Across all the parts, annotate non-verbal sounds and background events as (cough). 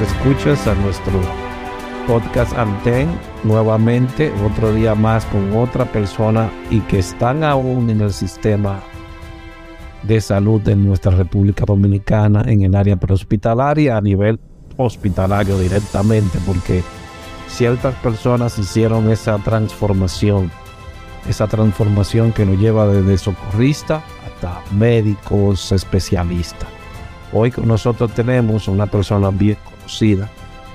Escuchas a nuestro podcast Anten nuevamente otro día más con otra persona y que están aún en el sistema de salud de nuestra República Dominicana en el área prehospitalaria a nivel hospitalario directamente porque ciertas personas hicieron esa transformación esa transformación que nos lleva desde socorrista hasta médicos especialistas. Hoy con nosotros tenemos una persona bien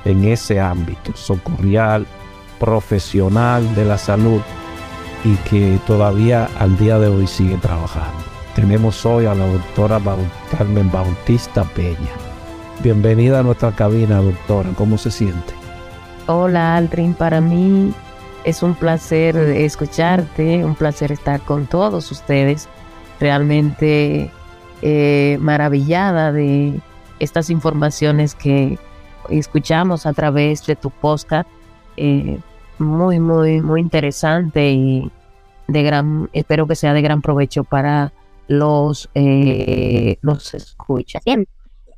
en ese ámbito socorrial, profesional de la salud y que todavía al día de hoy sigue trabajando. Tenemos hoy a la doctora Carmen Bautista Peña. Bienvenida a nuestra cabina, doctora. ¿Cómo se siente? Hola, Aldrin. Para mí es un placer escucharte, un placer estar con todos ustedes. Realmente eh, maravillada de estas informaciones que escuchamos a través de tu podcast. Eh, muy, muy, muy interesante y de gran, espero que sea de gran provecho para los, eh, los escuchas. Bien,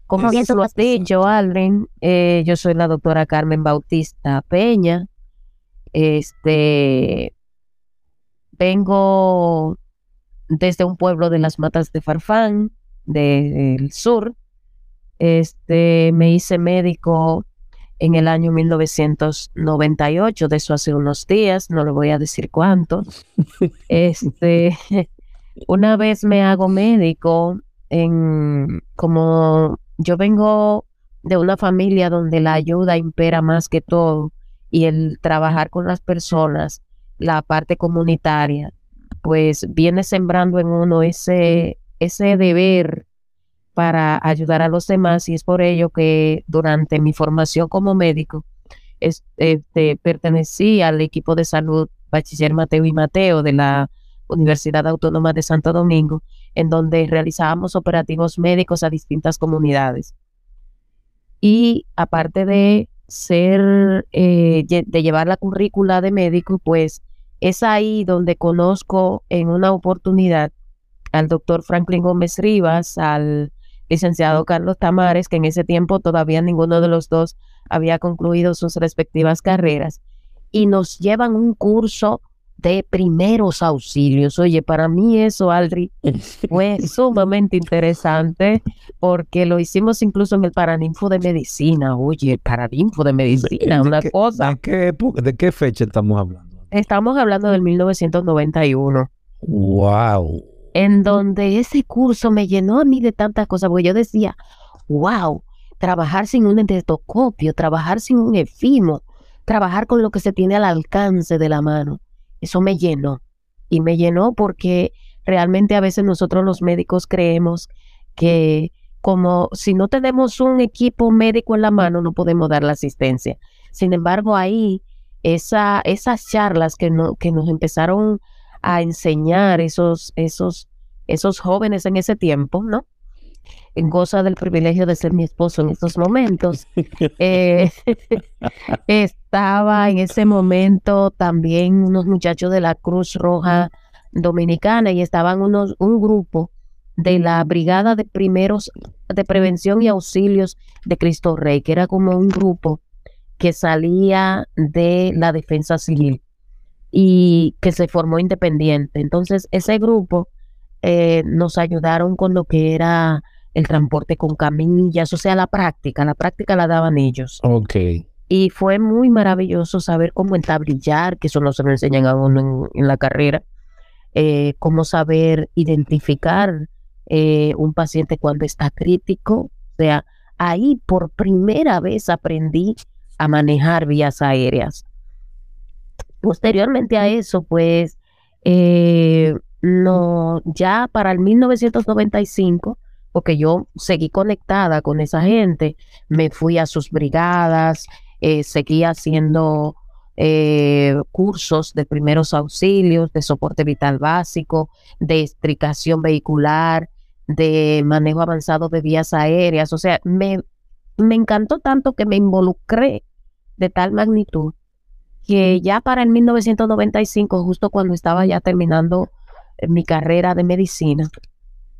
como bien tú lo has dicho, Aldrin, yo soy la doctora Carmen Bautista Peña. Este, vengo desde un pueblo de las Matas de Farfán, del sur. Este, me hice médico en el año 1998, de eso hace unos días, no le voy a decir cuánto. (laughs) Este, (laughs) una vez me hago médico, en como yo vengo de una familia donde la ayuda impera más que todo y el trabajar con las personas, la parte comunitaria, pues viene sembrando en uno ese, ese deber para ayudar a los demás y es por ello que durante mi formación como médico este, pertenecí al equipo de salud Bachiller Mateo y Mateo de la Universidad Autónoma de Santo Domingo, en donde realizábamos operativos médicos a distintas comunidades. Y aparte de ser, eh, de llevar la currícula de médico, pues es ahí donde conozco en una oportunidad al doctor Franklin Gómez Rivas, al licenciado Carlos Tamares, que en ese tiempo todavía ninguno de los dos había concluido sus respectivas carreras, y nos llevan un curso de primeros auxilios. Oye, para mí eso, Aldri, fue sumamente interesante porque lo hicimos incluso en el Paraninfo de Medicina. Oye, el Paraninfo de Medicina, una cosa. ¿de qué, ¿De qué fecha estamos hablando? Estamos hablando del 1991. ¡Wow! En donde ese curso me llenó a mí de tantas cosas, porque yo decía, wow, trabajar sin un endoscopio, trabajar sin un efimo, trabajar con lo que se tiene al alcance de la mano eso me llenó. Y me llenó porque realmente a veces nosotros los médicos creemos que como si no tenemos un equipo médico en la mano no podemos dar la asistencia. Sin embargo, ahí esa, esas charlas que, no, que nos empezaron a enseñar esos, esos, esos jóvenes en ese tiempo, ¿no? goza del privilegio de ser mi esposo en estos momentos. Eh, (laughs) estaba en ese momento también unos muchachos de la Cruz Roja Dominicana y estaban unos, un grupo de la Brigada de Primeros de Prevención y Auxilios de Cristo Rey, que era como un grupo que salía de la defensa civil y que se formó independiente. Entonces, ese grupo eh, nos ayudaron con lo que era el transporte con camillas, o sea, la práctica, la práctica la daban ellos. Ok. Y fue muy maravilloso saber cómo entablillar, que eso no se lo enseñan a uno en, la carrera, eh, cómo saber identificar eh, un paciente cuando está crítico. O sea, ahí por primera vez aprendí a manejar vías aéreas. Posteriormente a eso, pues, eh, no, ya para el 1995 porque yo seguí conectada con esa gente, me fui a sus brigadas, eh, seguí haciendo eh, cursos de primeros auxilios, de soporte vital básico, de estricación vehicular, de manejo avanzado de vías aéreas. O sea, me, me encantó tanto que me involucré de tal magnitud que ya para el 1995, justo cuando estaba ya terminando eh, mi carrera de medicina,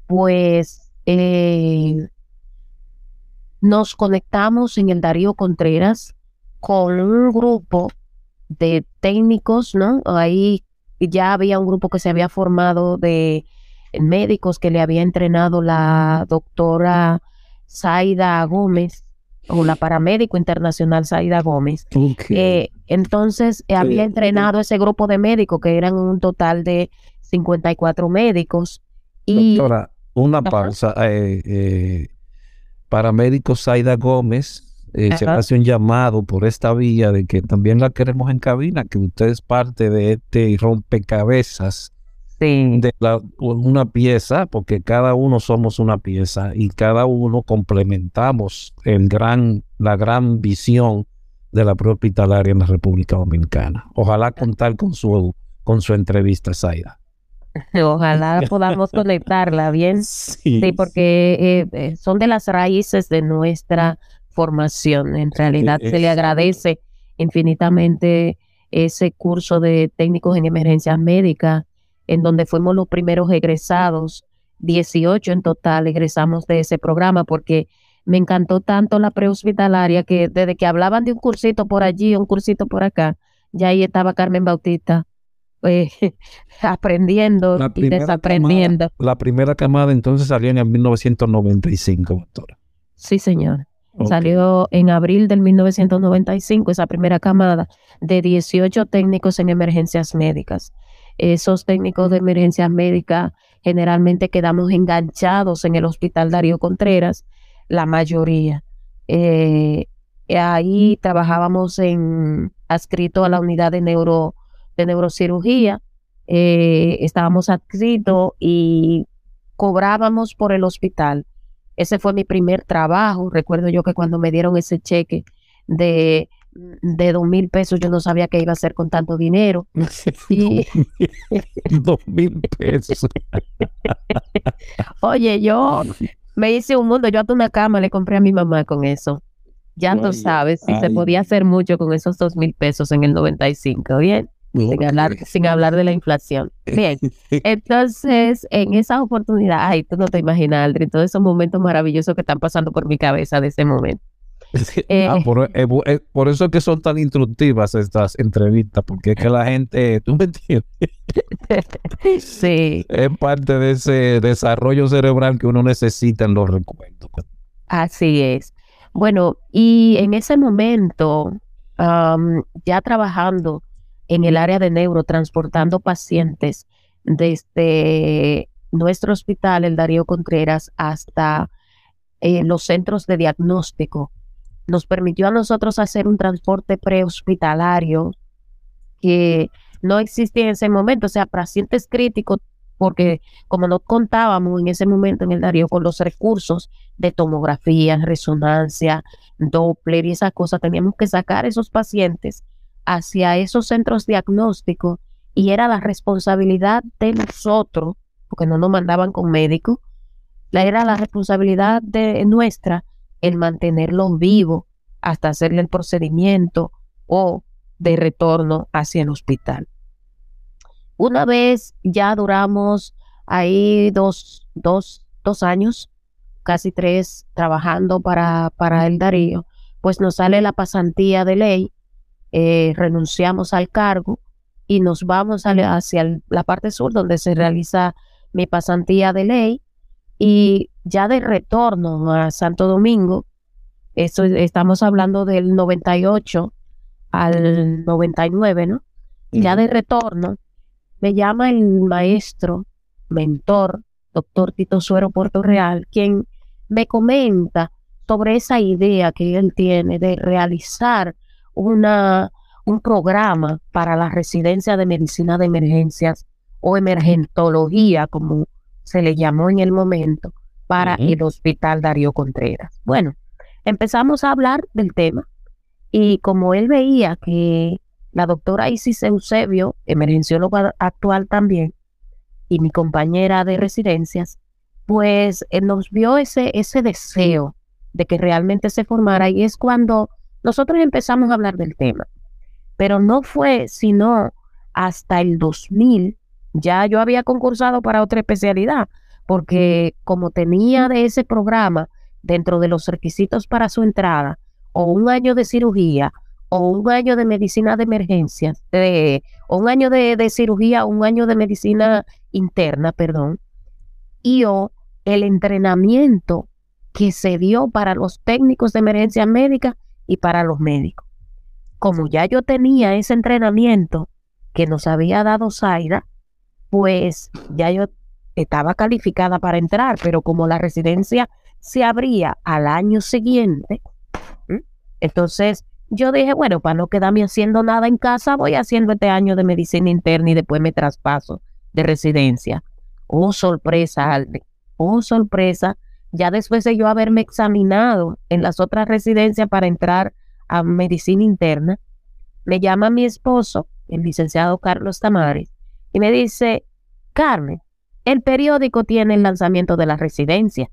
pues eh, nos conectamos en el Darío Contreras con un grupo de técnicos, ¿no? Ahí ya había un grupo que se había formado de médicos que le había entrenado la doctora Zaida Gómez o la paramédico internacional Zaida Gómez. Eh, entonces había entrenado ese grupo de médicos que eran un total de 54 médicos. Y, doctora, una pausa. Eh, eh, paramédico Zaida Gómez eh, se hace un llamado por esta vía de que también la queremos en cabina, que usted es parte de este rompecabezas de una pieza, porque cada uno somos una pieza y cada uno complementamos el gran, la gran visión de la propia hospitalaria en la República Dominicana. Ojalá contar con su, con su entrevista, Zaida. (laughs) Ojalá podamos (laughs) conectarla bien. Sí, porque eh, eh, son de las raíces de nuestra formación. En realidad se le agradece infinitamente ese curso de técnicos en emergencias médicas, en donde fuimos los primeros egresados, 18 en total egresamos de ese programa, porque me encantó tanto la prehospitalaria que desde que hablaban de un cursito por allí, un cursito por acá, ya ahí estaba Carmen Bautista eh, (laughs) aprendiendo y desaprendiendo. la primera camada entonces salió en el 1995, doctora. Sí, señor. Salió en abril del 1995 esa primera camada de 18 técnicos en emergencias médicas. Esos técnicos de emergencias médicas generalmente quedamos enganchados en el Hospital Darío Contreras, la mayoría. Eh, ahí trabajábamos en adscrito a la unidad de neuro de neurocirugía, eh, estábamos adscritos y cobrábamos por el hospital. Ese fue mi primer trabajo. Recuerdo yo que cuando me dieron ese cheque de, de dos mil pesos, yo no sabía qué iba a hacer con tanto dinero. (laughs) dos mil pesos. (laughs) Oye, yo me hice un mundo. Yo hasta una cama le compré a mi mamá con eso. Ya tú sabes, si se podía hacer mucho con esos dos mil pesos en el 95, ¿bien? sin, hablar, sin hablar de la inflación. Bien, (laughs) entonces en esa oportunidad, ay, tú no te imaginas, Aldrin, todos esos momentos maravillosos que están pasando por mi cabeza de ese momento. (laughs) Eh, ah, por, eh, eh, por, eso es que son tan instructivas estas entrevistas, porque es que la gente, ¿tú me entiendes? (laughs) sí. Es parte de ese desarrollo cerebral que uno necesita en los recuerdos. Así es. Bueno, y en ese momento, ya trabajando en el área de neuro, transportando pacientes desde nuestro hospital, el Darío Contreras, hasta eh, los centros de diagnóstico. Nos permitió a nosotros hacer un transporte prehospitalario que no existía en ese momento, o sea, pacientes críticos, porque como no contábamos en ese momento en el Darío con los recursos de tomografía, resonancia, Doppler y esas cosas, teníamos que sacar esos pacientes hacia esos centros diagnósticos y era la responsabilidad de nosotros, porque no nos mandaban con médico, era la responsabilidad de nuestra el mantenerlo vivo hasta hacerle el procedimiento o de retorno hacia el hospital. Una vez ya duramos ahí dos, dos, dos años, casi tres, trabajando para, para el Darío, pues nos sale la pasantía de ley eh, renunciamos al cargo y nos vamos hacia la parte sur donde se realiza mi pasantía de ley y ya de retorno a Santo Domingo, esto, estamos hablando del 98 al 99, ¿no? Ya de retorno, me llama el maestro, mentor, doctor Tito Suero Puerto Real, quien me comenta sobre esa idea que él tiene de realizar una, un programa para la residencia de medicina de emergencias o emergentología, como se le llamó en el momento, para el Hospital Darío Contreras. Bueno, empezamos a hablar del tema y como él veía que la doctora Isis Eusebio, emergencióloga actual también, y mi compañera de residencias, pues él nos vio ese, ese deseo de que realmente se formara y es cuando nosotros empezamos a hablar del tema, pero no fue sino hasta el 2000, ya yo había concursado para otra especialidad, porque como tenía de ese programa dentro de los requisitos para su entrada, o un año de cirugía, o un año de medicina de emergencias, o un año de, de cirugía, un año de medicina interna, perdón, y o el entrenamiento que se dio para los técnicos de emergencia médica y para los médicos. Como ya yo tenía ese entrenamiento que nos había dado Zaira, pues ya yo estaba calificada para entrar, pero como la residencia se abría al año siguiente, entonces yo dije, bueno, para no quedarme haciendo nada en casa, voy haciendo este año de medicina interna y después me traspaso de residencia. Oh, sorpresa, Alde. Oh, sorpresa ya después de yo haberme examinado en las otras residencias para entrar a medicina interna, me llama mi esposo, el licenciado Carlos Tamares, y me dice, Carmen, el periódico tiene el lanzamiento de la residencia.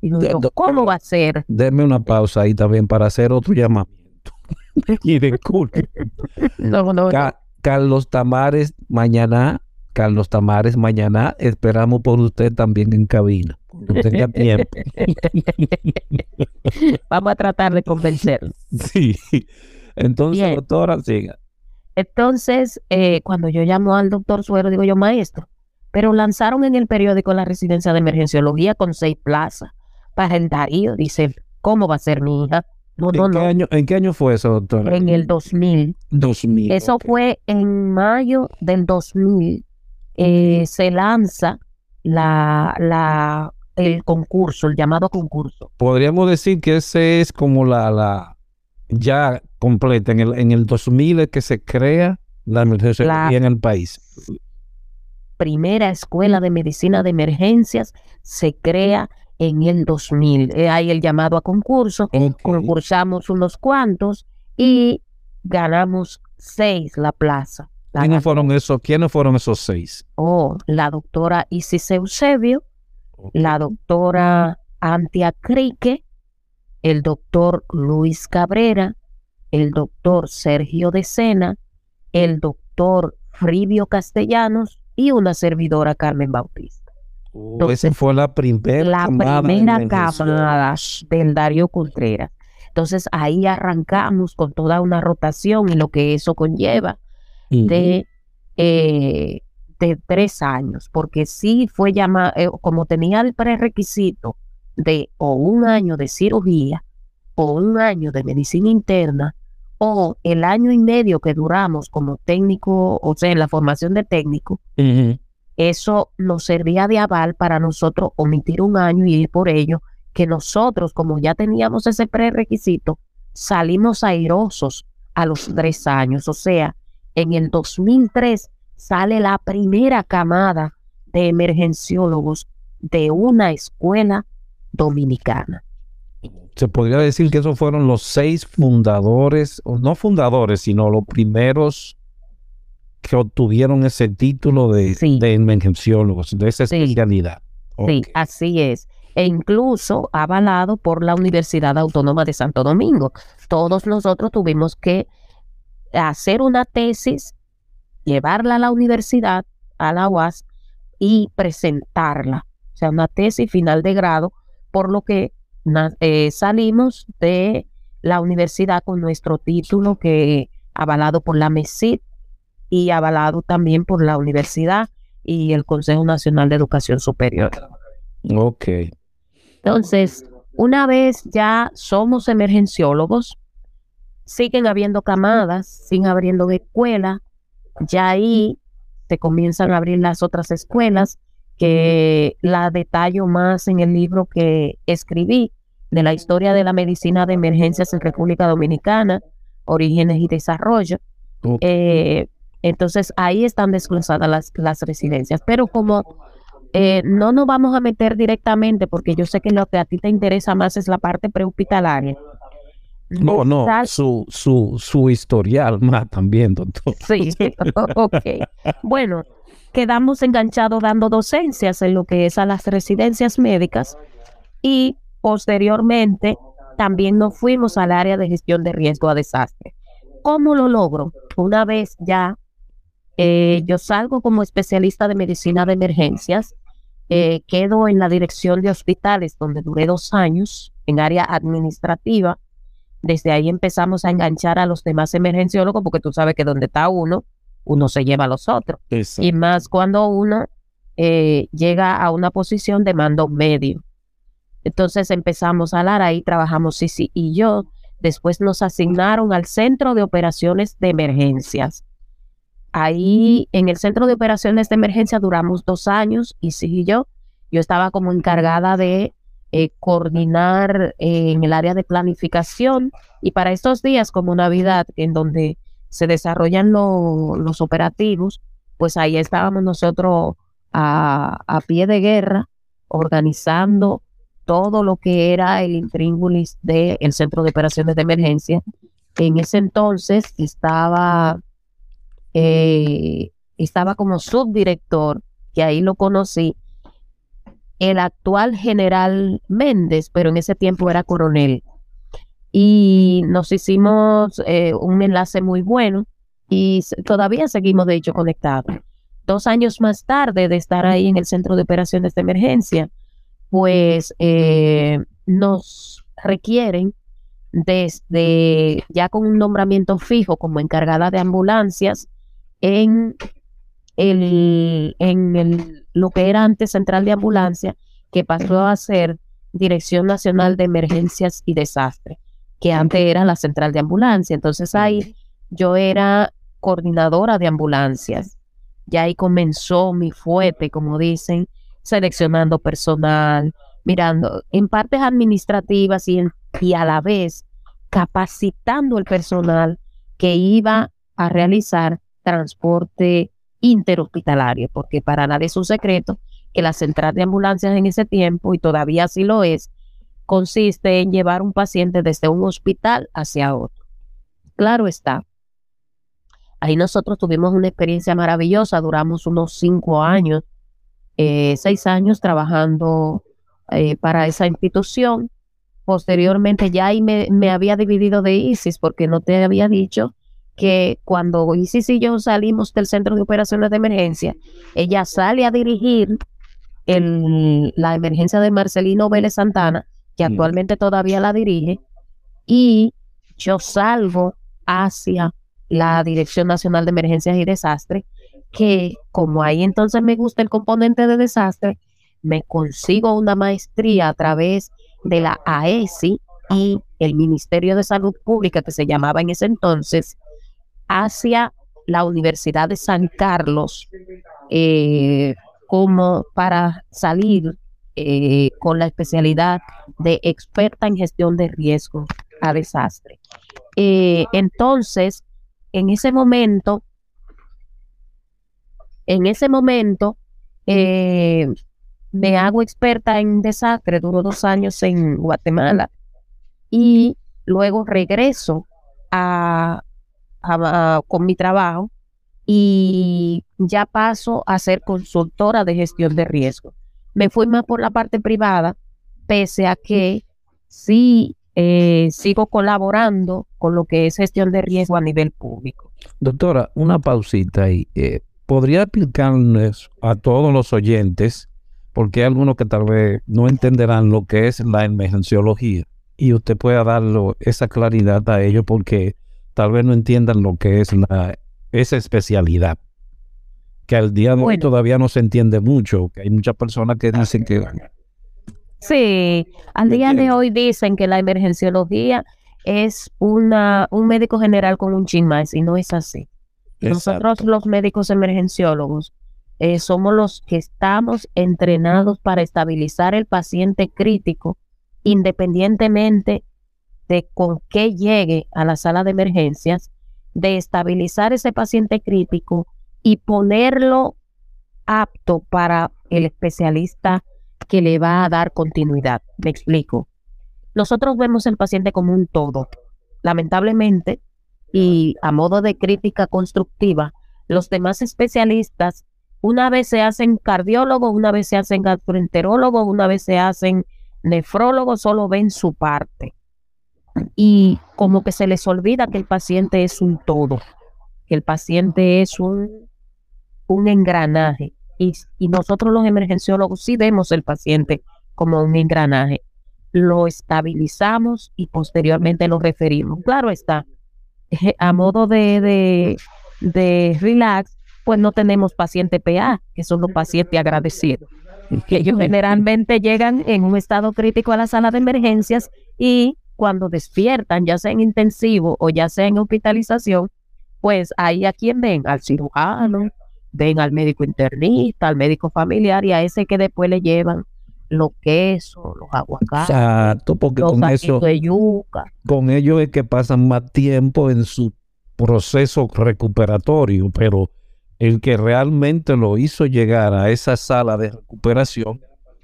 Y yo, ¿cómo va a ser? Denme una pausa ahí también para hacer otro llamamiento. (laughs) y disculpe. (laughs) no, no. Carlos Tamares, mañana, Carlos Tamares, mañana esperamos por usted también en cabina no tenga (laughs) tiempo. Vamos a tratar de convencerlo. Sí. Entonces, doctora, siga. Entonces, eh, cuando yo llamo al doctor Suero, digo yo, maestro, pero lanzaron en el periódico la residencia de emergenciología con seis plazas para el Darío. Dice, ¿cómo va a ser mi hija? No, ¿En, qué Año, ¿En qué año fue eso, doctora? En el 2000. 2000. Eso fue en mayo del 2000. Eh, se lanza la, la, el concurso, el llamado concurso. Podríamos decir que ese es como la, la ya completa. En el, en el 2000 es que se crea la emergencia La- en el país. Primera escuela de medicina de emergencias se crea en el 2000. Eh, Hay el llamado a concurso. Concursamos unos cuantos y ganamos seis la plaza. La ¿Quiénes fueron esos, ¿Quiénes fueron esos seis? oh, la doctora Isis Eusebio, la doctora Antia Crique, el doctor Luis Cabrera, el doctor Sergio de Sena, el doctor Fribio Castellanos y una servidora Carmen Bautista. Oh, esa fue la primera La camada primera camada del Darío Contreras. Entonces ahí arrancamos con toda una rotación y lo que eso conlleva de, eh, de tres años, porque sí fue llamado, como tenía el prerequisito de o un año de cirugía o un año de medicina interna o el año y medio que duramos como técnico, o sea, en la formación de técnico, eso nos servía de aval para nosotros omitir un año y ir por ello, que nosotros, como ya teníamos ese prerequisito, salimos airosos a los tres años. O sea, en el 2003 sale la primera camada de emergenciólogos de una escuela dominicana. Se podría decir que esos fueron los seis fundadores, o no fundadores, sino los primeros que obtuvieron ese título de, Sí. de emergenciólogos, de esa Sí. especialidad. Sí, Ok. así es. E incluso avalado por la Universidad Autónoma de Santo Domingo. Todos nosotros tuvimos que hacer una tesis, llevarla a la universidad, a la UAS, y presentarla. O sea, una tesis final de grado, por lo que eh, salimos de la universidad con nuestro título que avalado por la MESID y avalado también por la universidad y el Consejo Nacional de Educación Superior. Ok. Entonces, una vez ya somos emergenciólogos, siguen habiendo camadas, siguen abriendo escuelas, ya ahí se comienzan a abrir las otras escuelas, que la detallo más en el libro que escribí de la historia de la medicina de emergencias en República Dominicana, orígenes y desarrollo. Eh, entonces ahí están desglosadas las, las residencias. Pero como eh, no nos vamos a meter directamente, porque yo sé que lo que a ti te interesa más es la parte prehospitalaria. No, no, su, su, su historial (laughs) más también, doctor. Sí, (laughs) ok. Bueno, quedamos enganchados dando docencias en lo que es a las residencias médicas y posteriormente también nos fuimos al área de gestión de riesgo a desastre. ¿Cómo lo logro? Una vez ya eh, yo salgo como especialista de medicina de emergencias, eh, quedo en la dirección de hospitales donde duré dos años en área administrativa. Desde ahí empezamos a enganchar a los demás emergenciólogos porque tú sabes que donde está uno, uno se lleva a los otros. Y más cuando uno eh, llega a una posición de mando medio. Entonces empezamos a hablar, ahí trabajamos Sisi y yo. Después nos asignaron al Centro de Operaciones de Emergencias. Ahí en el Centro de Operaciones de Emergencia duramos dos años, Isis y yo. Yo estaba como encargada de eh, coordinar eh, en el área de planificación y para estos días como Navidad, en donde se desarrollan lo- los operativos, pues ahí estábamos nosotros a, a pie de guerra organizando todo lo que era el intríngulis del Centro de Operaciones de Emergencia. En ese entonces estaba, eh, estaba como subdirector, que ahí lo conocí, el actual general Méndez, pero en ese tiempo era coronel. Y nos hicimos eh, un enlace muy bueno y todavía seguimos, de hecho, conectados. Dos años más tarde de estar ahí en el Centro de Operaciones de Emergencia, pues eh, nos requieren desde ya con un nombramiento fijo como encargada de ambulancias en el, en el, lo que era antes Central de Ambulancia, que pasó a ser Dirección Nacional de Emergencias y Desastres, que antes era la Central de Ambulancia. Entonces ahí yo era coordinadora de ambulancias. Ya ahí comenzó mi fuerte, como dicen, seleccionando personal, mirando en partes administrativas y, y a la vez capacitando el personal que iba a realizar transporte interhospitalario, porque para nadie es un secreto que la central de ambulancias en ese tiempo, y todavía así lo es, consiste en llevar un paciente desde un hospital hacia otro. Claro está. Ahí nosotros tuvimos una experiencia maravillosa, duramos unos cinco años, eh, seis años trabajando eh, para esa institución. Posteriormente ya ahí me, me había dividido de ISIS porque no te había dicho que cuando Isis y yo salimos del Centro de Operaciones de Emergencia, ella sale a dirigir el, la emergencia de Marcelino Vélez Santana, que actualmente todavía la dirige, y yo salgo hacia la Dirección Nacional de Emergencias y Desastres, que como ahí entonces me gusta el componente de desastre, me consigo una maestría a través de la AESI y el Ministerio de Salud Pública, que se llamaba en ese entonces, hacia la Universidad de San Carlos eh, como para salir eh, con la especialidad de experta en gestión de riesgo a desastre. Eh, entonces, en ese momento, en ese momento, me hago experta en desastre, duro dos años en Guatemala y luego regreso a, con mi trabajo y ya paso a ser consultora de gestión de riesgo. Me fui más por la parte privada, pese a que sí eh, sigo colaborando con lo que es gestión de riesgo a nivel público. Doctora, una pausita ahí. Eh, ¿Podría explicarles a todos los oyentes, porque hay algunos que tal vez no entenderán lo que es la emergenciología, y usted pueda darle esa claridad a ellos porque tal vez no entiendan lo que es la, esa especialidad, que al día de hoy todavía no se entiende mucho, que hay muchas personas que dicen que... Sí, al día de hoy dicen que la emergenciología es una, un médico general con un chin más y no es así. Nosotros los médicos emergenciólogos eh, somos los que estamos entrenados para estabilizar el paciente crítico independientemente de con qué llegue a la sala de emergencias, de estabilizar ese paciente crítico y ponerlo apto para el especialista que le va a dar continuidad. Me explico. Nosotros vemos el paciente como un todo. Lamentablemente, y a modo de crítica constructiva, los demás especialistas una vez se hacen cardiólogos, una vez se hacen gastroenterólogos, una vez se hacen nefrólogos, solo ven su parte y como que se les olvida que el paciente es un todo, que el paciente es un, un engranaje. Y, y nosotros los emergenciólogos sí vemos el paciente como un engranaje. Lo estabilizamos y posteriormente lo referimos. Claro está, (laughs) a modo de, de, de relax, pues no tenemos paciente PA, que son los pacientes agradecidos que ellos (laughs) generalmente llegan en un estado crítico a la sala de emergencias y cuando despiertan, ya sea en intensivo o ya sea en hospitalización, pues ahí a quién ven, al cirujano, ven al médico internista, al médico familiar y a ese que después le llevan los quesos, los aguacates, Exacto, porque con eso, de yuca. con ellos es que pasan más tiempo en su proceso recuperatorio, pero el que realmente lo hizo llegar a esa sala de recuperación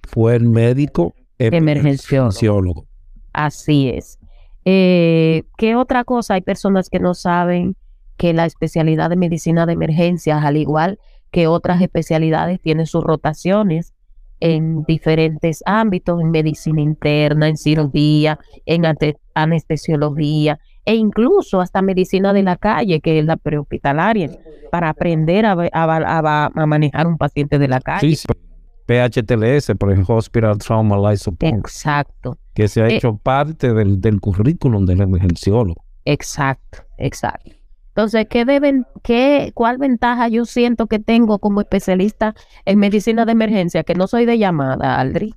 fue el médico emergenciólogo. Así es. Eh, ¿Qué otra cosa? Hay personas que no saben que la especialidad de medicina de emergencias, al igual que otras especialidades, tiene sus rotaciones en diferentes ámbitos, en medicina interna, en cirugía, en anestesiología e incluso hasta medicina de la calle, que es la prehospitalaria, para aprender a, a, manejar un paciente de la calle. PHTLS, por ejemplo, Hospital Trauma Life Support. Exacto. Que se ha eh, hecho parte del, del currículum del emergenciólogo. Exacto, exacto. Entonces, ¿qué deben, qué, cuál ventaja yo siento que tengo como especialista en medicina de emergencia? Que no soy de llamada, Aldri.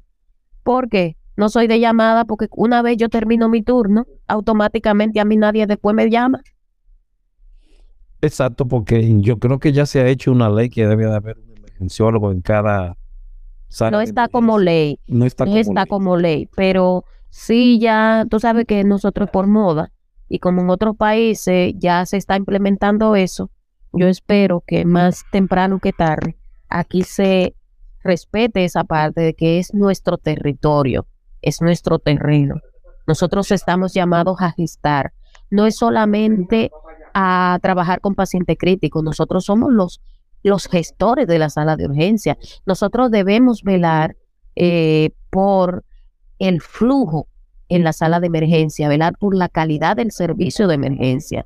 ¿Por qué? No soy de llamada porque una vez yo termino mi turno, automáticamente a mí nadie después me llama. Exacto, porque yo creo que ya se ha hecho una ley que debe de haber un emergenciólogo en cada no está como ley. No está, como, está ley. como ley. Pero sí ya, tú sabes que nosotros por moda y como en otros países ya se está implementando eso, yo espero que más temprano que tarde aquí se respete esa parte de que es nuestro territorio, es nuestro terreno. Nosotros estamos llamados a gestar. No es solamente a trabajar con paciente crítico, nosotros somos los, los gestores de la sala de urgencia. Nosotros debemos velar eh, por el flujo en la sala de emergencia, velar por la calidad del servicio de emergencia,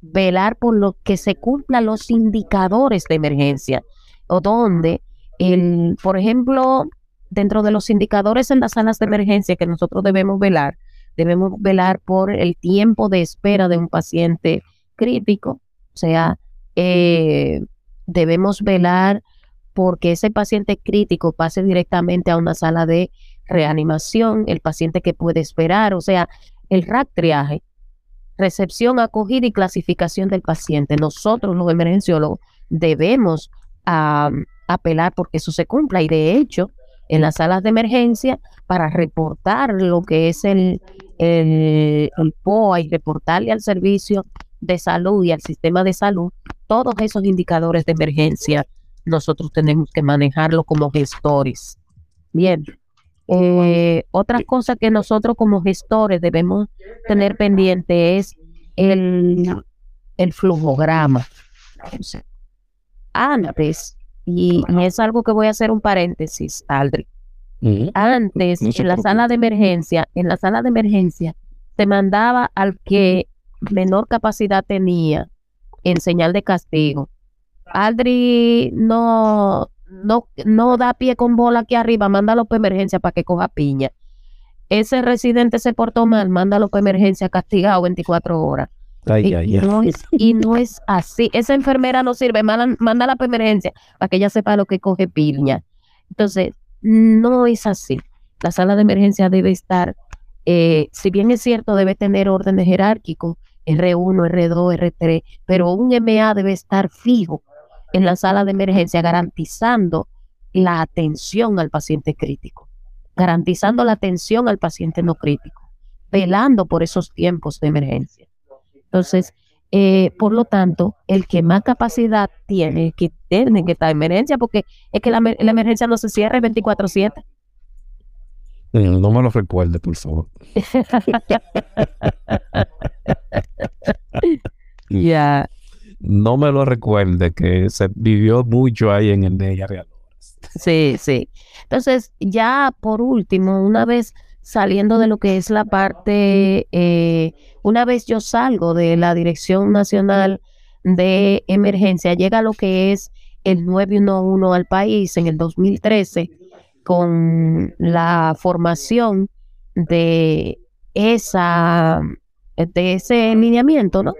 velar por lo que se cumplan los indicadores de emergencia, o donde, el, por ejemplo, dentro de los indicadores en las salas de emergencia que nosotros debemos velar, debemos velar por el tiempo de espera de un paciente crítico, o sea, eh, debemos velar porque ese paciente crítico pase directamente a una sala de reanimación, el paciente que puede esperar, o sea, el RAC triaje, recepción, acogida y clasificación del paciente. Nosotros los emergenciólogos debemos apelar porque eso se cumpla y de hecho en las salas de emergencia para reportar lo que es el, el, el POA y reportarle al servicio de salud y al sistema de salud todos esos indicadores de emergencia nosotros tenemos que manejarlo como gestores. Bien. Eh, otra cosa que nosotros como gestores debemos tener pendiente es el, el flujograma. Antes, y, es algo que voy a hacer un paréntesis, Aldri. Antes, en la sala de emergencia, en la sala de emergencia, se mandaba al que menor capacidad tenía en señal de castigo. Aldri no, no, no da pie con bola aquí arriba, mándalo para emergencia para que coja piña. Ese residente se portó mal, mándalo para emergencia castigado 24 horas. y, No es, y, No es, así. Esa enfermera no sirve, mándala para emergencia para que ella sepa lo que coge piña. Entonces, no es así. La sala de emergencia debe estar, eh, si bien es cierto, debe tener orden jerárquico, R1, R2, R3, pero un MA debe estar fijo en la sala de emergencia garantizando la atención al paciente crítico, garantizando la atención al paciente no crítico, velando por esos tiempos de emergencia. Entonces, eh, por lo tanto, el que más capacidad tiene, que tiene que estar en emergencia, porque es que la, emergencia no se cierra 24/7. No me lo recuerde, por favor. (laughs) (laughs) Ya. No me lo recuerde, que se vivió mucho ahí en el de Real. Sí, sí. Entonces, ya por último, una vez saliendo de lo que es la parte, eh, una vez yo salgo de la Dirección Nacional de Emergencia, llega lo que es el 911 al país en el 2013 con la formación de esa de ese lineamiento, ¿no?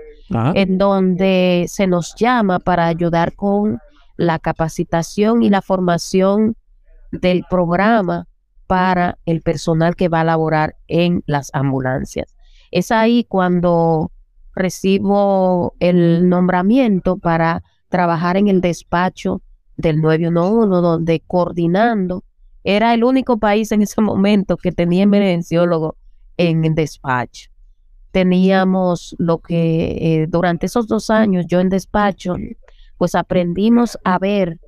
En donde se nos llama para ayudar con la capacitación y la formación del programa para el personal que va a laborar en las ambulancias. Es ahí cuando recibo el nombramiento para trabajar en el despacho del 911, donde coordinando, era el único país en ese momento que tenía emergenciólogo en el despacho. Teníamos lo que eh, durante esos dos años yo en despacho, pues aprendimos a ver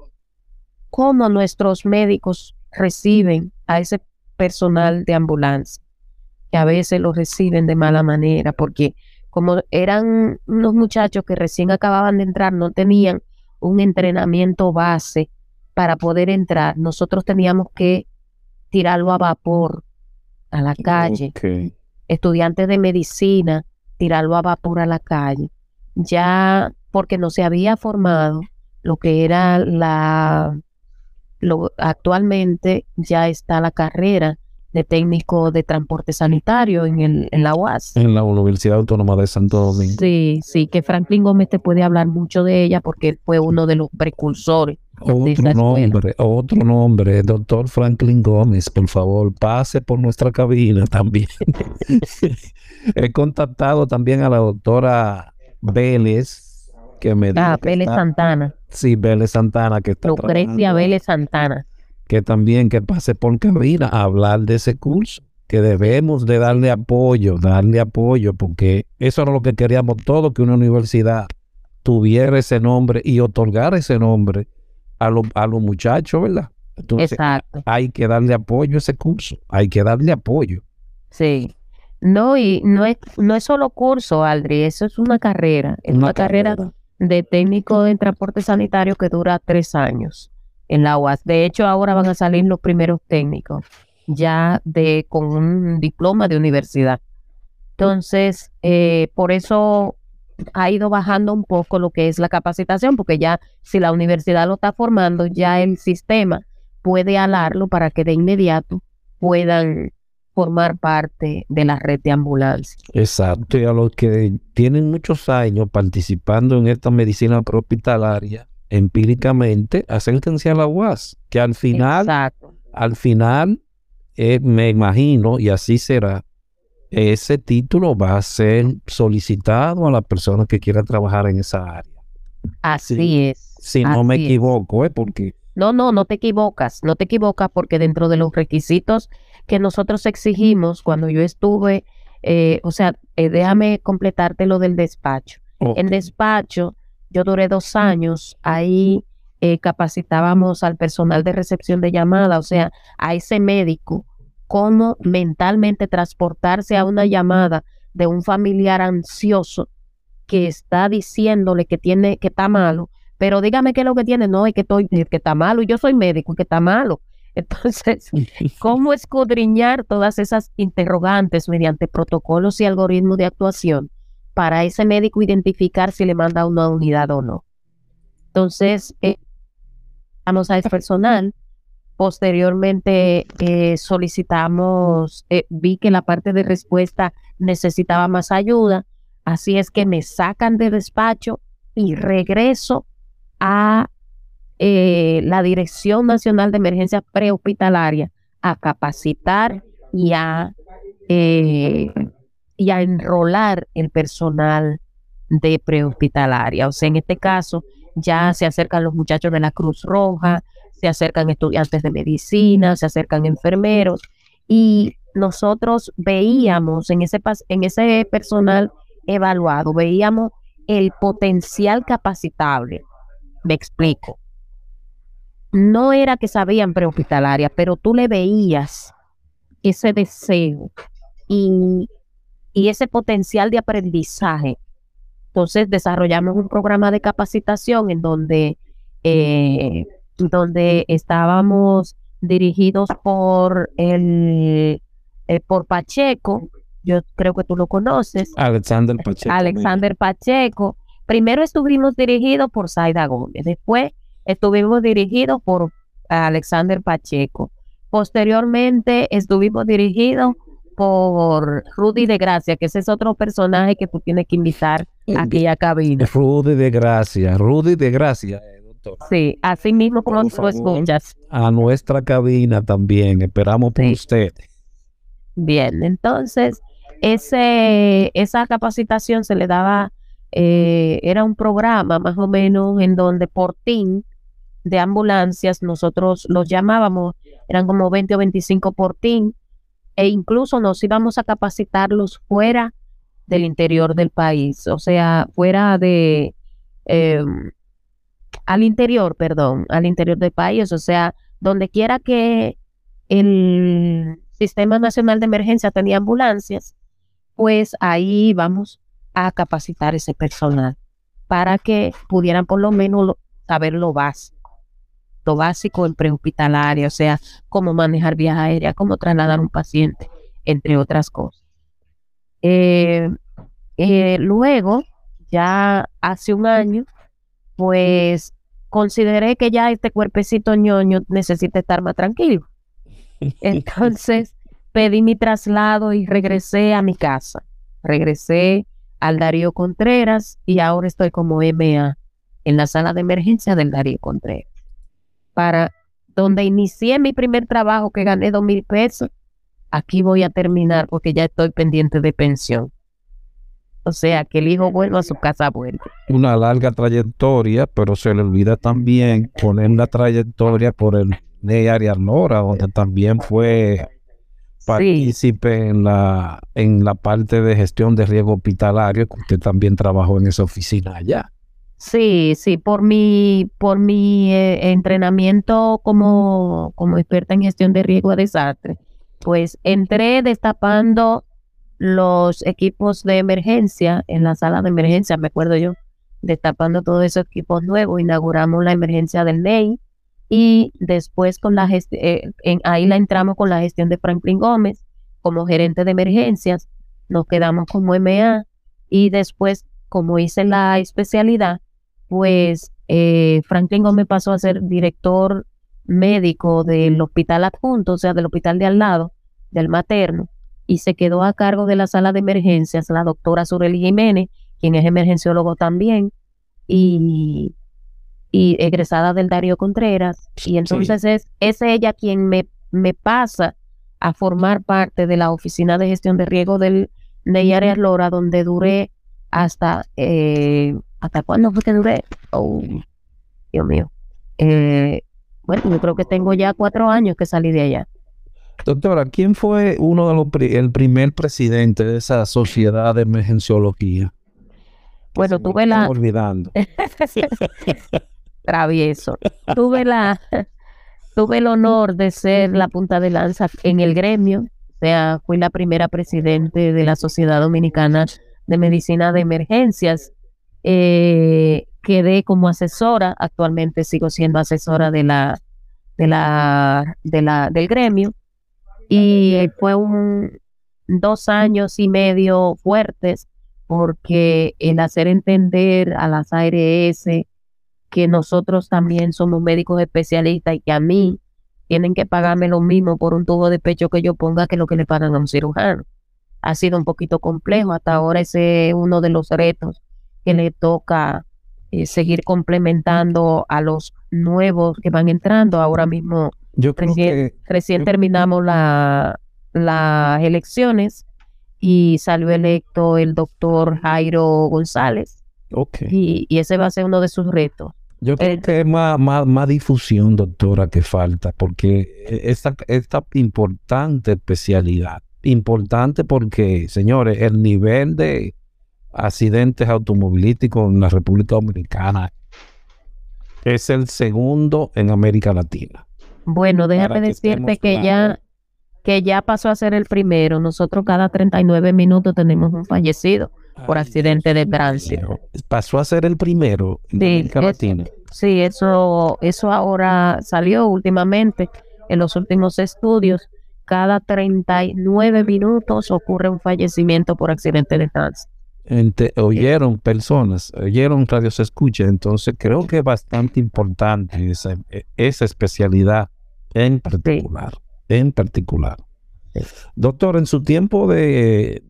cómo nuestros médicos reciben a ese personal de ambulancia, que a veces lo reciben de mala manera, porque como eran unos muchachos que recién acababan de entrar, no tenían un entrenamiento base para poder entrar, nosotros teníamos que tirarlo a vapor a la calle. Estudiantes de medicina, tirarlo a vapor a la calle. Ya porque no se había formado lo que era la lo, actualmente ya está la carrera de técnico de transporte sanitario en, el, en la UAS. En la Universidad Autónoma de Santo Domingo. Sí, sí, que Franklin Gómez te puede hablar mucho de ella porque él fue uno de los precursores. Otro nombre, otro nombre, doctor Franklin Gómez, por favor, pase por nuestra cabina también. (laughs) He contactado también a la doctora Vélez, que me Ah, Vélez Santana. Sí, Vélez Santana, que está Lucrecia Vélez Santana. que también que pase por cabina a hablar de ese curso, que debemos de darle apoyo, darle apoyo, porque eso era lo que queríamos todos, que una universidad tuviera ese nombre y otorgar ese nombre a, a los muchachos, ¿verdad? Entonces, Exacto. hay que darle apoyo a ese curso, hay que darle apoyo. Sí. No, y no es, no es solo curso, Aldri, eso es una carrera. Es una, carrera, de técnico en transporte sanitario que dura tres años en la UAS. De hecho, ahora van a salir los primeros técnicos ya de con un diploma de universidad. Entonces, eh, por eso ha ido bajando un poco lo que es la capacitación, porque ya si la universidad lo está formando, ya el sistema puede alarlo para que de inmediato puedan formar parte de la red de ambulancia. Exacto, y a los que tienen muchos años participando en esta medicina hospitalaria, empíricamente, acérquense a la UAS, que al final, Exacto. al final, eh, me imagino, y así será, ese título va a ser solicitado a la persona que quiera trabajar en esa área. Así Sí. es. Si no me equivoco, ¿eh? porque No, no, no te equivocas, no te equivocas porque dentro de los requisitos que nosotros exigimos cuando yo estuve, eh, o sea, eh, déjame completarte lo del despacho. En despacho, yo duré dos años, ahí eh, capacitábamos al personal de recepción de llamada, o sea, a ese médico, cómo mentalmente transportarse a una llamada de un familiar ansioso que está diciéndole que tiene, que está malo, pero dígame qué es lo que tiene, no, es que estoy, es que está malo, y yo soy médico, y que está malo. (laughs) Entonces, ¿cómo escudriñar todas esas interrogantes mediante protocolos y algoritmos de actuación para ese médico identificar si le manda una unidad o no? Entonces, eh, vamos a ese personal. Posteriormente eh, solicitamos, eh, vi que la parte de respuesta necesitaba más ayuda, así es que me sacan de despacho y regreso a eh, la Dirección Nacional de Emergencia Prehospitalaria a capacitar y a, eh, y a enrolar el personal de prehospitalaria. O sea, en este caso ya se acercan los muchachos de la Cruz Roja, se acercan estudiantes de medicina, se acercan enfermeros y nosotros veíamos en ese, en ese personal evaluado, veíamos el potencial capacitable. Me explico. No era que sabían prehospitalaria, pero tú le veías ese deseo y, y ese potencial de aprendizaje. Entonces desarrollamos un programa de capacitación en donde, eh, donde estábamos dirigidos por el eh, por Pacheco. Yo creo que tú lo conoces. Alexander Pacheco. Alexander Pacheco. Primero estuvimos dirigidos por Zaida Gómez, después estuvimos dirigidos por Alexander Pacheco. Posteriormente estuvimos dirigidos por Rudy de Gracia, que ese es otro personaje que tú tienes que invitar a aquella cabina. Rudy de Gracia, Rudy de Gracia, doctor. Sí, así mismo como lo escuchas. A nuestra cabina también, esperamos por Sí. usted. Bien, entonces ese, esa capacitación se le daba, eh, era un programa más o menos en donde por team de ambulancias nosotros los llamábamos, eran como 20 o 25 por team, e incluso nos íbamos a capacitarlos fuera del interior del país, o sea, fuera de, eh, al interior, perdón, al interior del país, o sea, donde quiera que el Sistema Nacional de Emergencia tenía ambulancias, pues ahí vamos a capacitar ese personal para que pudieran por lo menos saber lo básico, lo básico en prehospitalaria, o sea, cómo manejar vía aérea, cómo trasladar un paciente, entre otras cosas. Eh, eh, luego, ya hace un año, pues consideré que ya este cuerpecito ñoño necesita estar más tranquilo. (laughs) Entonces pedí mi traslado y regresé a mi casa. Regresé al Darío Contreras y ahora estoy como MA en la sala de emergencia del Darío Contreras. Para donde inicié mi primer trabajo que gané dos mil pesos, aquí voy a terminar porque ya estoy pendiente de pensión. O sea, que el hijo bueno a su casa vuelve. Una larga trayectoria, pero se le olvida también poner la trayectoria por el de Arias Lora, donde también fue partícipe en la en la parte de gestión de riesgo hospitalario, que usted también trabajó en esa oficina allá. Sí, sí, por mi, por mi eh, entrenamiento como, como experta en gestión de riesgo de desastre, pues entré destapando los equipos de emergencia en la sala de emergencia, me acuerdo yo, destapando todos esos equipos nuevos, inauguramos la emergencia del NEI y después con la eh, ahí la entramos con la gestión de Franklin Gómez como gerente de emergencias, nos quedamos como MA y después como hice la especialidad, pues eh, Franklin Gómez pasó a ser director médico del hospital adjunto, o sea, del hospital de al lado, del materno, y se quedó a cargo de la sala de emergencias la doctora Sureli Jiménez, quien es emergenciólogo también, y, y egresada del Darío Contreras. Y entonces es, es ella quien me, me pasa a formar parte de la oficina de gestión de riesgo del Neyare Lora, donde duré hasta, eh, ¿hasta cuándo fue que duré? Oh, Dios mío. Eh, bueno, yo creo que tengo ya cuatro años que salí de allá. Doctora, ¿quién fue uno de los el primer presidente de esa sociedad de emergenciología? Bueno, tuve la. Olvidando. (laughs) Travieso. Tuve la. Tuve el honor de ser la punta de lanza en el gremio. O sea, fui la primera presidente de la Sociedad Dominicana de Medicina de Emergencias. Eh, quedé como asesora. Actualmente sigo siendo asesora de la, de la, de la, del gremio y fue un dos años y medio fuertes porque el hacer entender a las ARS que nosotros también somos médicos especialistas y que a mí tienen que pagarme lo mismo por un tubo de pecho que yo ponga que lo que le pagan a un cirujano. Ha sido un poquito complejo, hasta ahora ese es uno de los retos que le toca eh, seguir complementando a los nuevos que van entrando. Ahora mismo yo creo recién, que recién terminamos la, las elecciones y salió electo el doctor Jairo González. Ok. Y, y ese va a ser uno de sus retos. Yo creo que es más, más, más difusión, doctora, que falta, porque esta, esta importante especialidad, importante porque, señores, el nivel de accidentes automovilísticos en la República Dominicana es el segundo en América Latina. Bueno, déjame que decirte que ya, que ya pasó a ser el primero. Nosotros cada 39 minutos tenemos un fallecido por Ay, accidente de tránsito. Pasó a ser el primero en Sí, América es- Latina. Sí, eso, eso ahora salió últimamente en los últimos estudios. Cada 39 minutos ocurre un fallecimiento por accidente de tránsito. Ente- oyeron personas, oyeron radio se escucha, entonces creo que es bastante importante esa, e- esa especialidad en particular, en particular. Doctor, en su tiempo de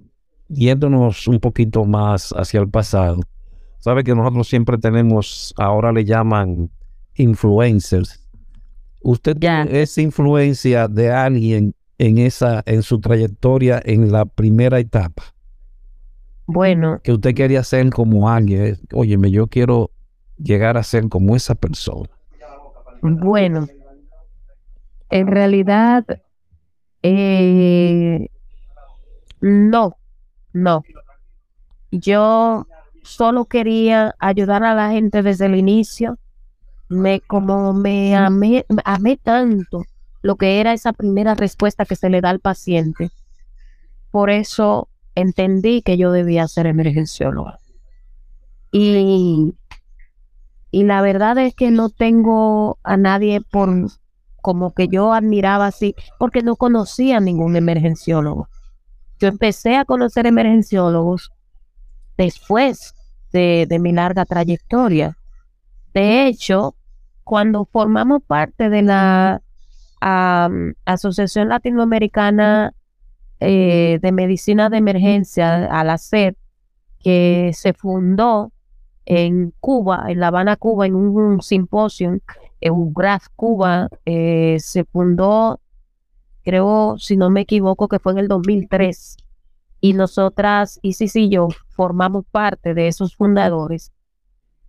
yéndonos un poquito más hacia el pasado, sabe que nosotros siempre tenemos, ahora le llaman influencers. ¿Usted tiene esa influencia de alguien en esa, en su trayectoria en la primera etapa? Bueno, que usted quería ser como alguien. eh, Óyeme, yo quiero llegar a ser como esa persona. bueno, en realidad, eh, no, no. Yo solo quería ayudar a la gente desde el inicio. Me, como me amé, amé tanto lo que era esa primera respuesta que se le da al paciente. Por eso entendí que yo debía ser emergencióloga. Y, y la verdad es que no tengo a nadie por como que yo admiraba así, porque no conocía ningún emergenciólogo. Yo empecé a conocer emergenciólogos después de, mi larga trayectoria. De hecho, cuando formamos parte de la Asociación Latinoamericana eh, de Medicina de Emergencia, a la SED, que se fundó en Cuba, en La Habana, Cuba, en un, simposio, UGRAF, Cuba, eh, se fundó, creo, si no me equivoco, que fue en el 2003. Y nosotras, Isis y yo, formamos parte de esos fundadores.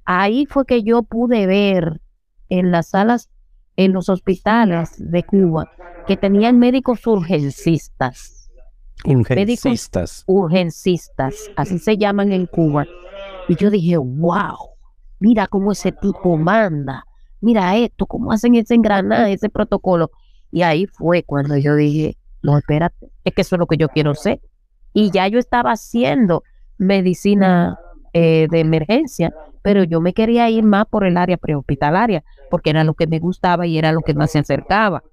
Ahí fue que yo pude ver en las salas en los hospitales de Cuba que tenían médicos urgencistas. Urgencistas. urgencistas, así se llaman en Cuba. Y yo dije, wow, mira cómo ese tipo manda, mira esto, cómo hacen ese engranaje, ese protocolo. Y ahí fue cuando yo dije, no, espérate, es que eso es lo que yo quiero ser. Y ya yo estaba haciendo medicina eh, de emergencia, pero yo me quería ir más por el área prehospitalaria, porque era lo que me gustaba y era lo que más se acercaba.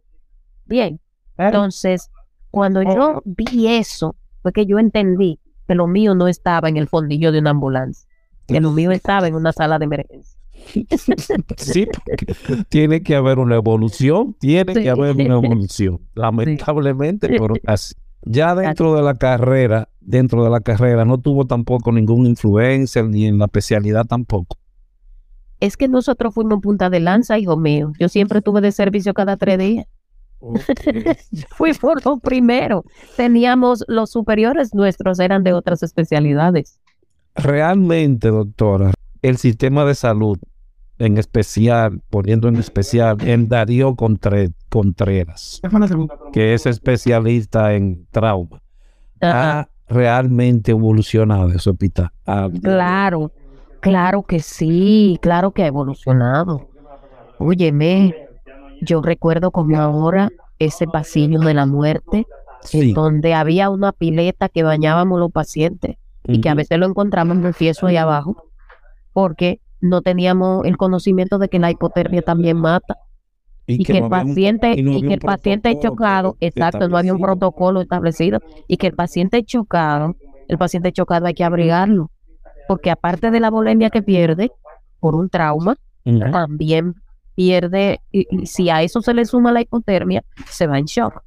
Bien, entonces, cuando yo vi eso, fue que yo entendí que lo mío no estaba en el fondillo de una ambulancia, que lo mío estaba en una sala de emergencia. (laughs) Sí, porque tiene que haber una evolución, tiene Sí. que haber una evolución, lamentablemente, pero así. Ya dentro de la carrera, dentro de la carrera, no tuvo tampoco ningún influencer ni en la especialidad tampoco. Es que nosotros fuimos punta de lanza, hijo mío. Yo siempre tuve de servicio cada tres días. (laughs) Fuimos los primeros. Teníamos los superiores nuestros, eran de otras especialidades. Realmente, doctora, el sistema de salud, en especial, poniendo en especial, el Darío Contre- Contreras, que es especialista en trauma, ha realmente evolucionado ese hospital. Ah, Claro, claro que sí, claro que ha evolucionado. Óyeme, yo recuerdo como ahora ese pasillo de la muerte, sí. donde había una pileta que bañábamos los pacientes y que a veces lo encontramos en el fieso ahí abajo, porque no teníamos el conocimiento de que la hipotermia también mata. Y, que, el un- paciente y no y había que el paciente chocado, exacto, no había un protocolo establecido y que el paciente chocado, el paciente chocado hay que abrigarlo, porque aparte de la volemia que pierde por un trauma, también pierde y, y si a eso se le suma la hipotermia, se va en shock,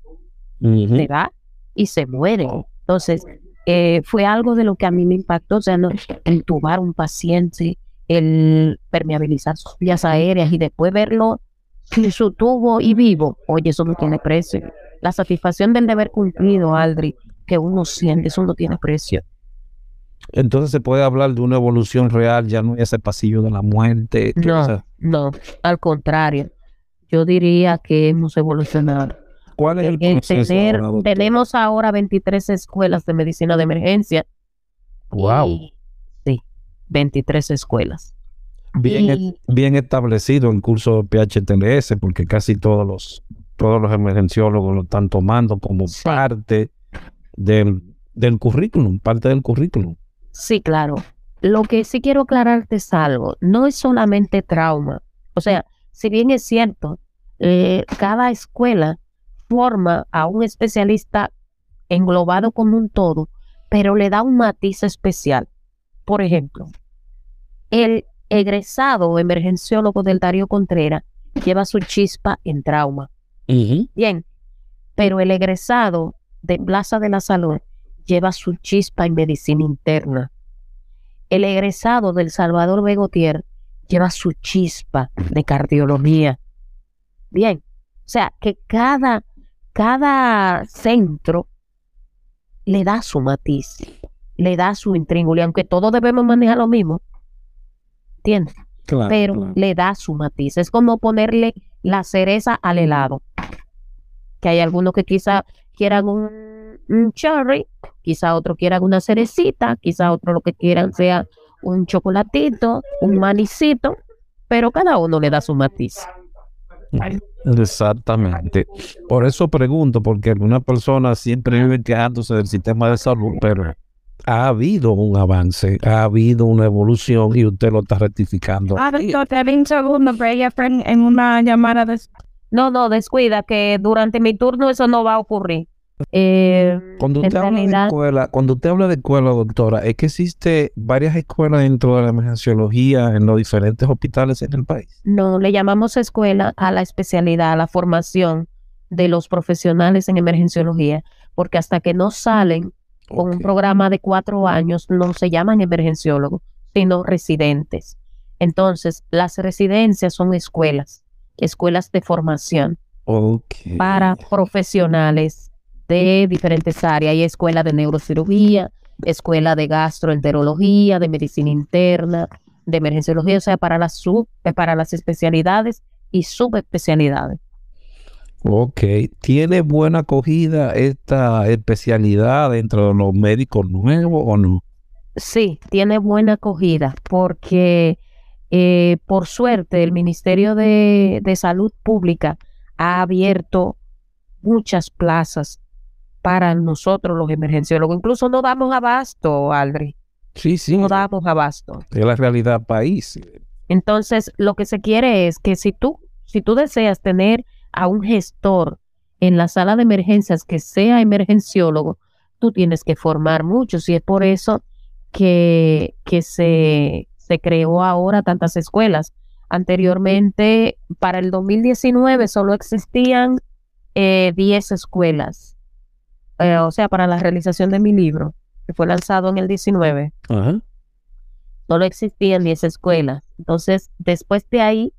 Ujú. se va y se muere. Entonces, eh, fue algo de lo que a mí me impactó, o sea, no, el tubar un paciente, el permeabilizar sus vías aéreas y después verlo sin su tubo y vivo, oye, eso no tiene precio. La satisfacción del deber cumplido, Aldri, que uno siente, eso no tiene precio. Entonces se puede hablar de una evolución real, ya no ese pasillo de la muerte. No. o sea, No, al contrario, yo diría que hemos evolucionado. ¿Cuál es el En proceso tener- ahora, tenemos ahora 23 escuelas de medicina de emergencia. Wow, y- sí, 23 escuelas. bien, y- bien establecido el curso PHTLS, porque casi todos los todos los emergenciólogos lo están tomando como Sí. parte del, del currículum, parte del currículum. Sí, claro. Lo que sí quiero aclararte es algo. No es solamente trauma. O sea, si bien es cierto, eh, cada escuela forma a un especialista englobado como un todo, pero le da un matiz especial. Por ejemplo, el egresado emergenciólogo del Darío Contreras lleva su chispa en trauma. Bien, pero el egresado de Plaza de la Salud lleva su chispa en medicina interna. El egresado del Salvador Begotier lleva su chispa de cardiología. Bien, o sea que cada, cada centro le da su matiz, le da su intríngulo, y aunque todos debemos manejar lo mismo, ¿entiendes? Claro, pero claro. le da su matiz. Es como ponerle la cereza al helado. Que hay algunos que quizá quieran un, un cherry, quizá otros quieran una cerecita, quizá otros lo que quieran sea un chocolatito, un manicito, pero cada uno le da su matiz. Exactamente. Por eso pregunto, porque algunas personas siempre viven quejándose del sistema de salud, pero ha habido un avance, ha habido una evolución y usted lo está rectificando. Ah, doctor, te un segundo, en una llamada de... No, no, descuida que durante mi turno eso no va a ocurrir. Eh, Cuando usted habla de escuela, cuando usted habla de escuela, doctora, es que existe varias escuelas dentro de la emergenciología en los diferentes hospitales en el país. No, le llamamos escuela a la especialidad, a la formación de los profesionales en emergenciología, porque hasta que no salen con un programa de cuatro años, no se llaman emergenciólogos, sino residentes. Entonces, las residencias son escuelas, escuelas de formación para profesionales de diferentes áreas. Hay escuela de neurocirugía, escuela de gastroenterología, de medicina interna, de emergenciología, o sea, para las sub, eh, para las especialidades y subespecialidades. Ok, ¿tiene buena acogida esta especialidad dentro de los médicos nuevos o no? Sí, tiene buena acogida porque eh, por suerte el Ministerio de, de Salud Pública ha abierto muchas plazas para nosotros los emergenciólogos. Incluso no damos abasto, Aldri. Sí, sí, No damos abasto. es la realidad país. Entonces, lo que se quiere es que si tú, si tú deseas tener a un gestor en la sala de emergencias que sea emergenciólogo, tú tienes que formar muchos y es por eso que, que se, se creó ahora tantas escuelas. Anteriormente, para el 2019 solo existían eh, 10 escuelas, Eh, o sea, para la realización de mi libro, que fue lanzado en el 19 Ajá. solo existían 10 escuelas. Entonces, después de ahí,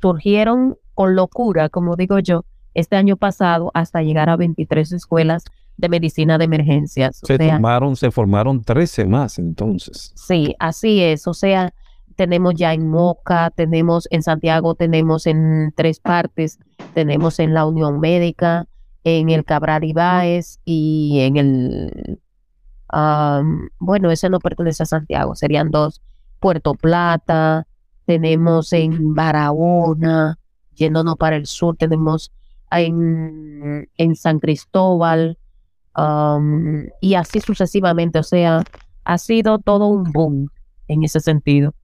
surgieron con locura, como digo yo, este año pasado hasta llegar a 23 escuelas de medicina de emergencias. O Se sea, formaron, se formaron 13 más entonces. sí, así es. O sea, tenemos ya en Moca, tenemos en Santiago, tenemos en tres partes, tenemos en la Unión Médica, en el Cabral Ibáez y en el, am, bueno, ese no pertenece a Santiago, serían dos, Puerto Plata, tenemos en Barahona, yéndonos para el sur, tenemos en, en San Cristóbal, am, y así sucesivamente, o sea, ha sido todo un boom en ese sentido.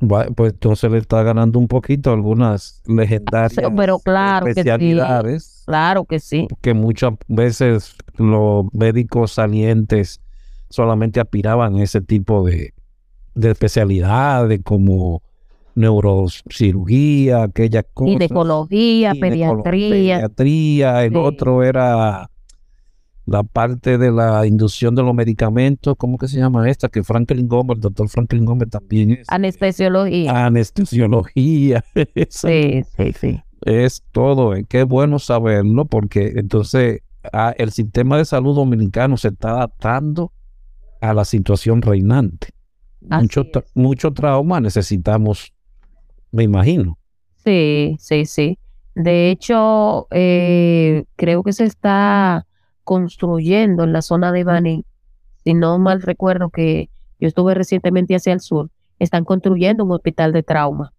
Va- Pues entonces le está ganando un poquito algunas legendarias pero claro que sí. Claro que sí. que muchas veces los médicos salientes solamente aspiraban a ese tipo de, de especialidades como neurocirugía, aquellas cosas. Ginecología, ginecolo- pediatría. pediatría, el Sí. otro era la parte de la inducción de los medicamentos, ¿cómo que se llama esta? Que Franklin Gómez, el doctor Franklin Gómez también es. Anestesiología. Anestesiología. (laughs) Eso Sí, sí, sí. Es todo. eh, Qué bueno saberlo porque entonces ah, el sistema de salud dominicano se está adaptando a la situación reinante. Mucho, tra- mucho trauma necesitamos, me imagino. Sí, sí, sí. De hecho, eh, creo que se está construyendo en la zona de Baní, si no mal recuerdo que yo estuve recientemente hacia el sur, están construyendo un hospital de trauma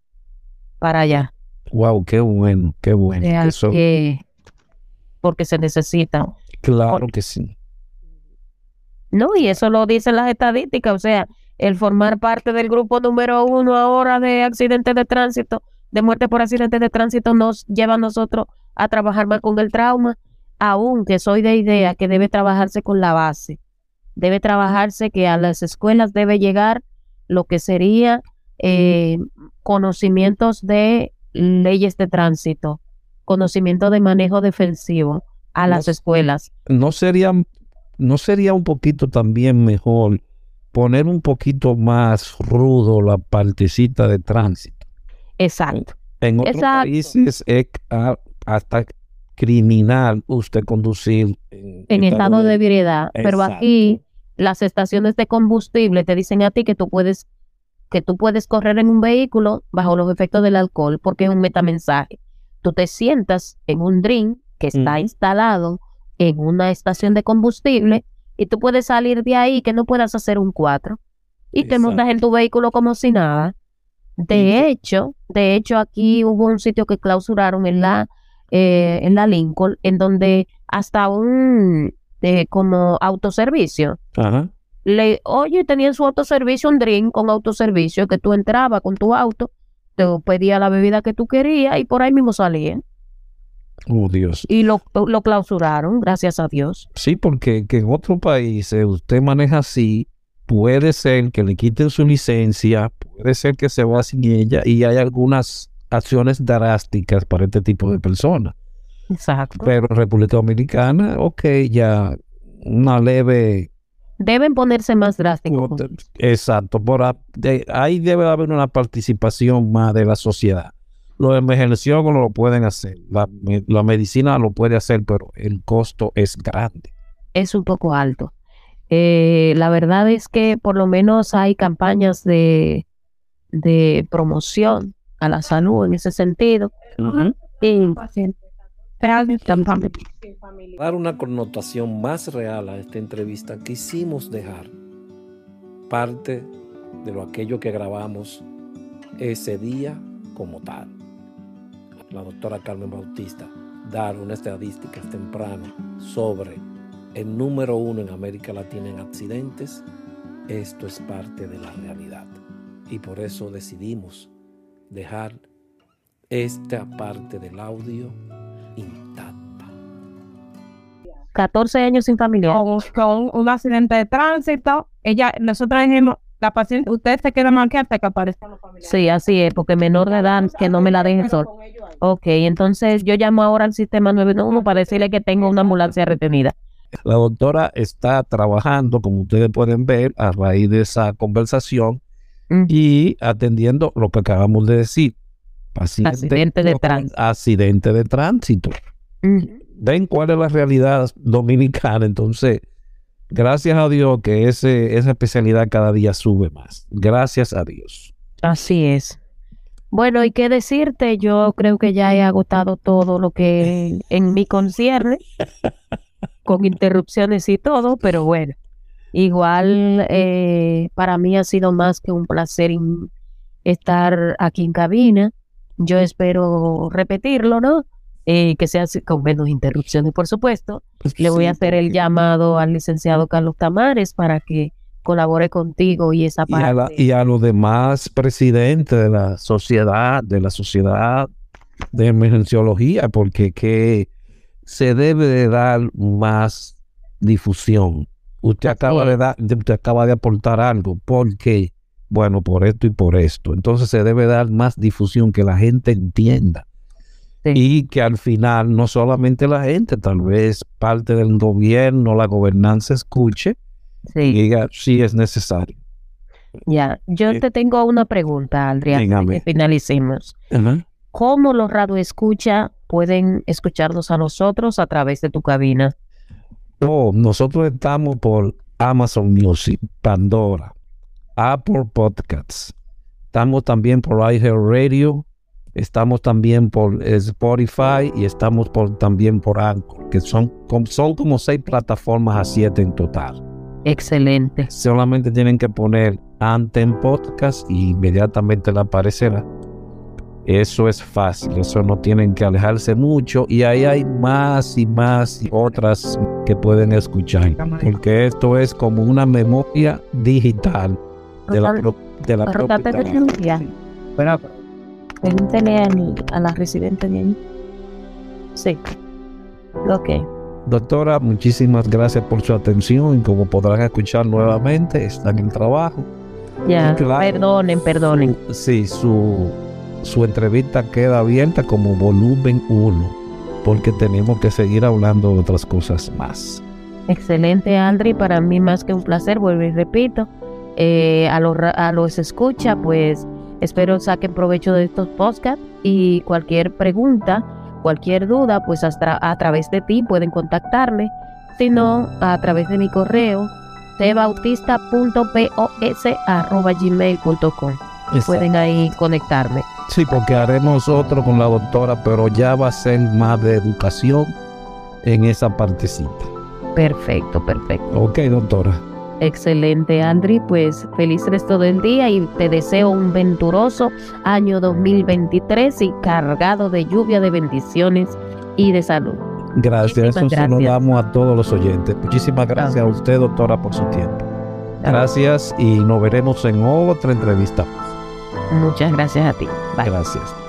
para allá. Wow, qué bueno, qué bueno. Eso- que- porque se necesita. claro que sí. No, y eso lo dicen las estadísticas, o sea, el formar parte del grupo número uno ahora de accidentes de tránsito, de muerte por accidentes de tránsito, nos lleva a nosotros a trabajar más con el trauma, aunque soy de idea que debe trabajarse con la base, debe trabajarse que a las escuelas debe llegar lo que sería eh, conocimientos de leyes de tránsito, conocimiento de manejo defensivo a las No- escuelas. No sería, no sería un poquito también mejor poner un poquito más rudo la partecita de tránsito. Exacto. En otros Exacto. países es hasta criminal usted conducir en, en estado de ebriedad, pero aquí las estaciones de combustible te dicen a ti que tú puedes que tú puedes correr en un vehículo bajo los efectos del alcohol porque es un metamensaje. Tú te sientas en un drink que está instalado en una estación de combustible y tú puedes salir de ahí que no puedas hacer un 4 y te montas en tu vehículo como si nada. De hecho, de hecho aquí hubo un sitio que clausuraron en la eh, en la Lincoln en donde hasta un eh, como autoservicio Ajá. Le oye tenían su autoservicio un drink con autoservicio que tú entrabas con tu auto te pedía la bebida que tú querías y por ahí mismo salían Oh, Dios. y lo, lo clausuraron gracias a Dios Sí, porque que en otros países usted maneja así, puede ser que le quiten su licencia, puede ser que se va sin ella y hay algunas acciones drásticas para este tipo de personas. exacto Pero en República Dominicana, ok, ya una leve... deben ponerse más drásticos Exacto, por a- de- ahí debe haber una participación más de la sociedad. Los emergenciólogos lo pueden hacer, la, me- la medicina lo puede hacer, pero el costo es grande. es un poco alto. Eh, la verdad es que por lo menos hay campañas de, de promoción a la salud en ese sentido. Y Dar una connotación más real a esta entrevista, quisimos dejar parte de lo aquello que grabamos ese día como tal. La doctora Carmen Bautista dar unas estadísticas temprano sobre el número uno en América Latina en accidentes, esto es parte de la realidad. Y por eso decidimos dejar esta parte del audio intacta. 14 años sin familia. Con, con un accidente de tránsito, ella, nosotros dijimos, la paciente, usted se queda más que hasta que aparezcan los familiares. Sí, así es, porque menor de edad que no me la dejen sola. Ok, entonces yo llamo ahora al sistema 911 para decirle que tengo una ambulancia retenida. La doctora está trabajando, como ustedes pueden ver, a raíz de esa conversación Mm. y atendiendo lo que acabamos de decir. Accidente de tránsito. Accidente de tránsito. Ven cuál es la realidad dominicana. Entonces, gracias a Dios que ese, esa especialidad cada día sube más. Gracias a Dios. Así es. Bueno, y qué decirte, yo creo que ya he agotado todo lo que en mi concierne, (laughs) con interrupciones y todo, pero bueno, igual eh, para mí ha sido más que un placer estar aquí en cabina. Yo espero repetirlo, ¿no? Eh, que sea con menos interrupciones, por supuesto. Le voy a hacer el llamado al licenciado Carlos Tamares para que colabore contigo y esa Y a, la- parte. y a los demás presidentes de la sociedad, de la sociedad de emergenciología, porque que se debe de dar más difusión. Usted acaba de dar, usted acaba de aportar algo, porque, bueno, por esto y por esto. Entonces se debe dar más difusión, que la gente entienda. Sí. Y que al final, no solamente la gente, tal vez parte del gobierno, la gobernanza escuche y diga si es necesario. Ya, yo Eh, te tengo una pregunta, Adrián, que finalicemos. ¿Cómo los radio escucha pueden escucharnos a nosotros a través de tu cabina? Oh, nosotros estamos por Amazon Music, Pandora, Apple Podcasts. Estamos también por iHeartRadio, estamos también por eh, Spotify y estamos por, también por Anchor, que son, son como seis plataformas a siete en total. Excelente. Solamente tienen que poner Anten Podcast y inmediatamente le aparecerá. Eso es fácil, eso no tienen que alejarse mucho y ahí hay más y más y otras que pueden escuchar, porque esto es como una memoria digital de la, pro- de la propia- cirugía. Bueno, Pregúntale al- a la residente de ahí. Sí. Ok. Doctora, muchísimas gracias por su atención y como podrán escuchar nuevamente, está en el trabajo. Ya. Claro. Perdonen, perdonen. Sí, su, su entrevista queda abierta como volumen 1, porque tenemos que seguir hablando de otras cosas más. Excelente, Aldri. Para mí más que un placer, vuelvo y repito. Eh, a, los, a los escucha, pues espero saquen provecho de estos podcasts y cualquier pregunta, cualquier duda, pues hasta a través de ti pueden contactarme. Si no, a través de mi correo cbautista.pos.gmail.com Pueden ahí conectarme. Sí, porque haremos otro con la doctora, pero ya va a ser más de educación en esa partecita. Perfecto, perfecto. Ok, doctora. Excelente, Andri. Pues feliz resto del día y te deseo un venturoso año 2023 y cargado de lluvia de bendiciones y de salud. Gracias, eso Muchísimas se lo gracias. damos a todos los oyentes. Muchísimas gracias a usted, doctora, por su tiempo. Gracias y nos veremos en otra entrevista. Muchas gracias a ti. Bye. Gracias.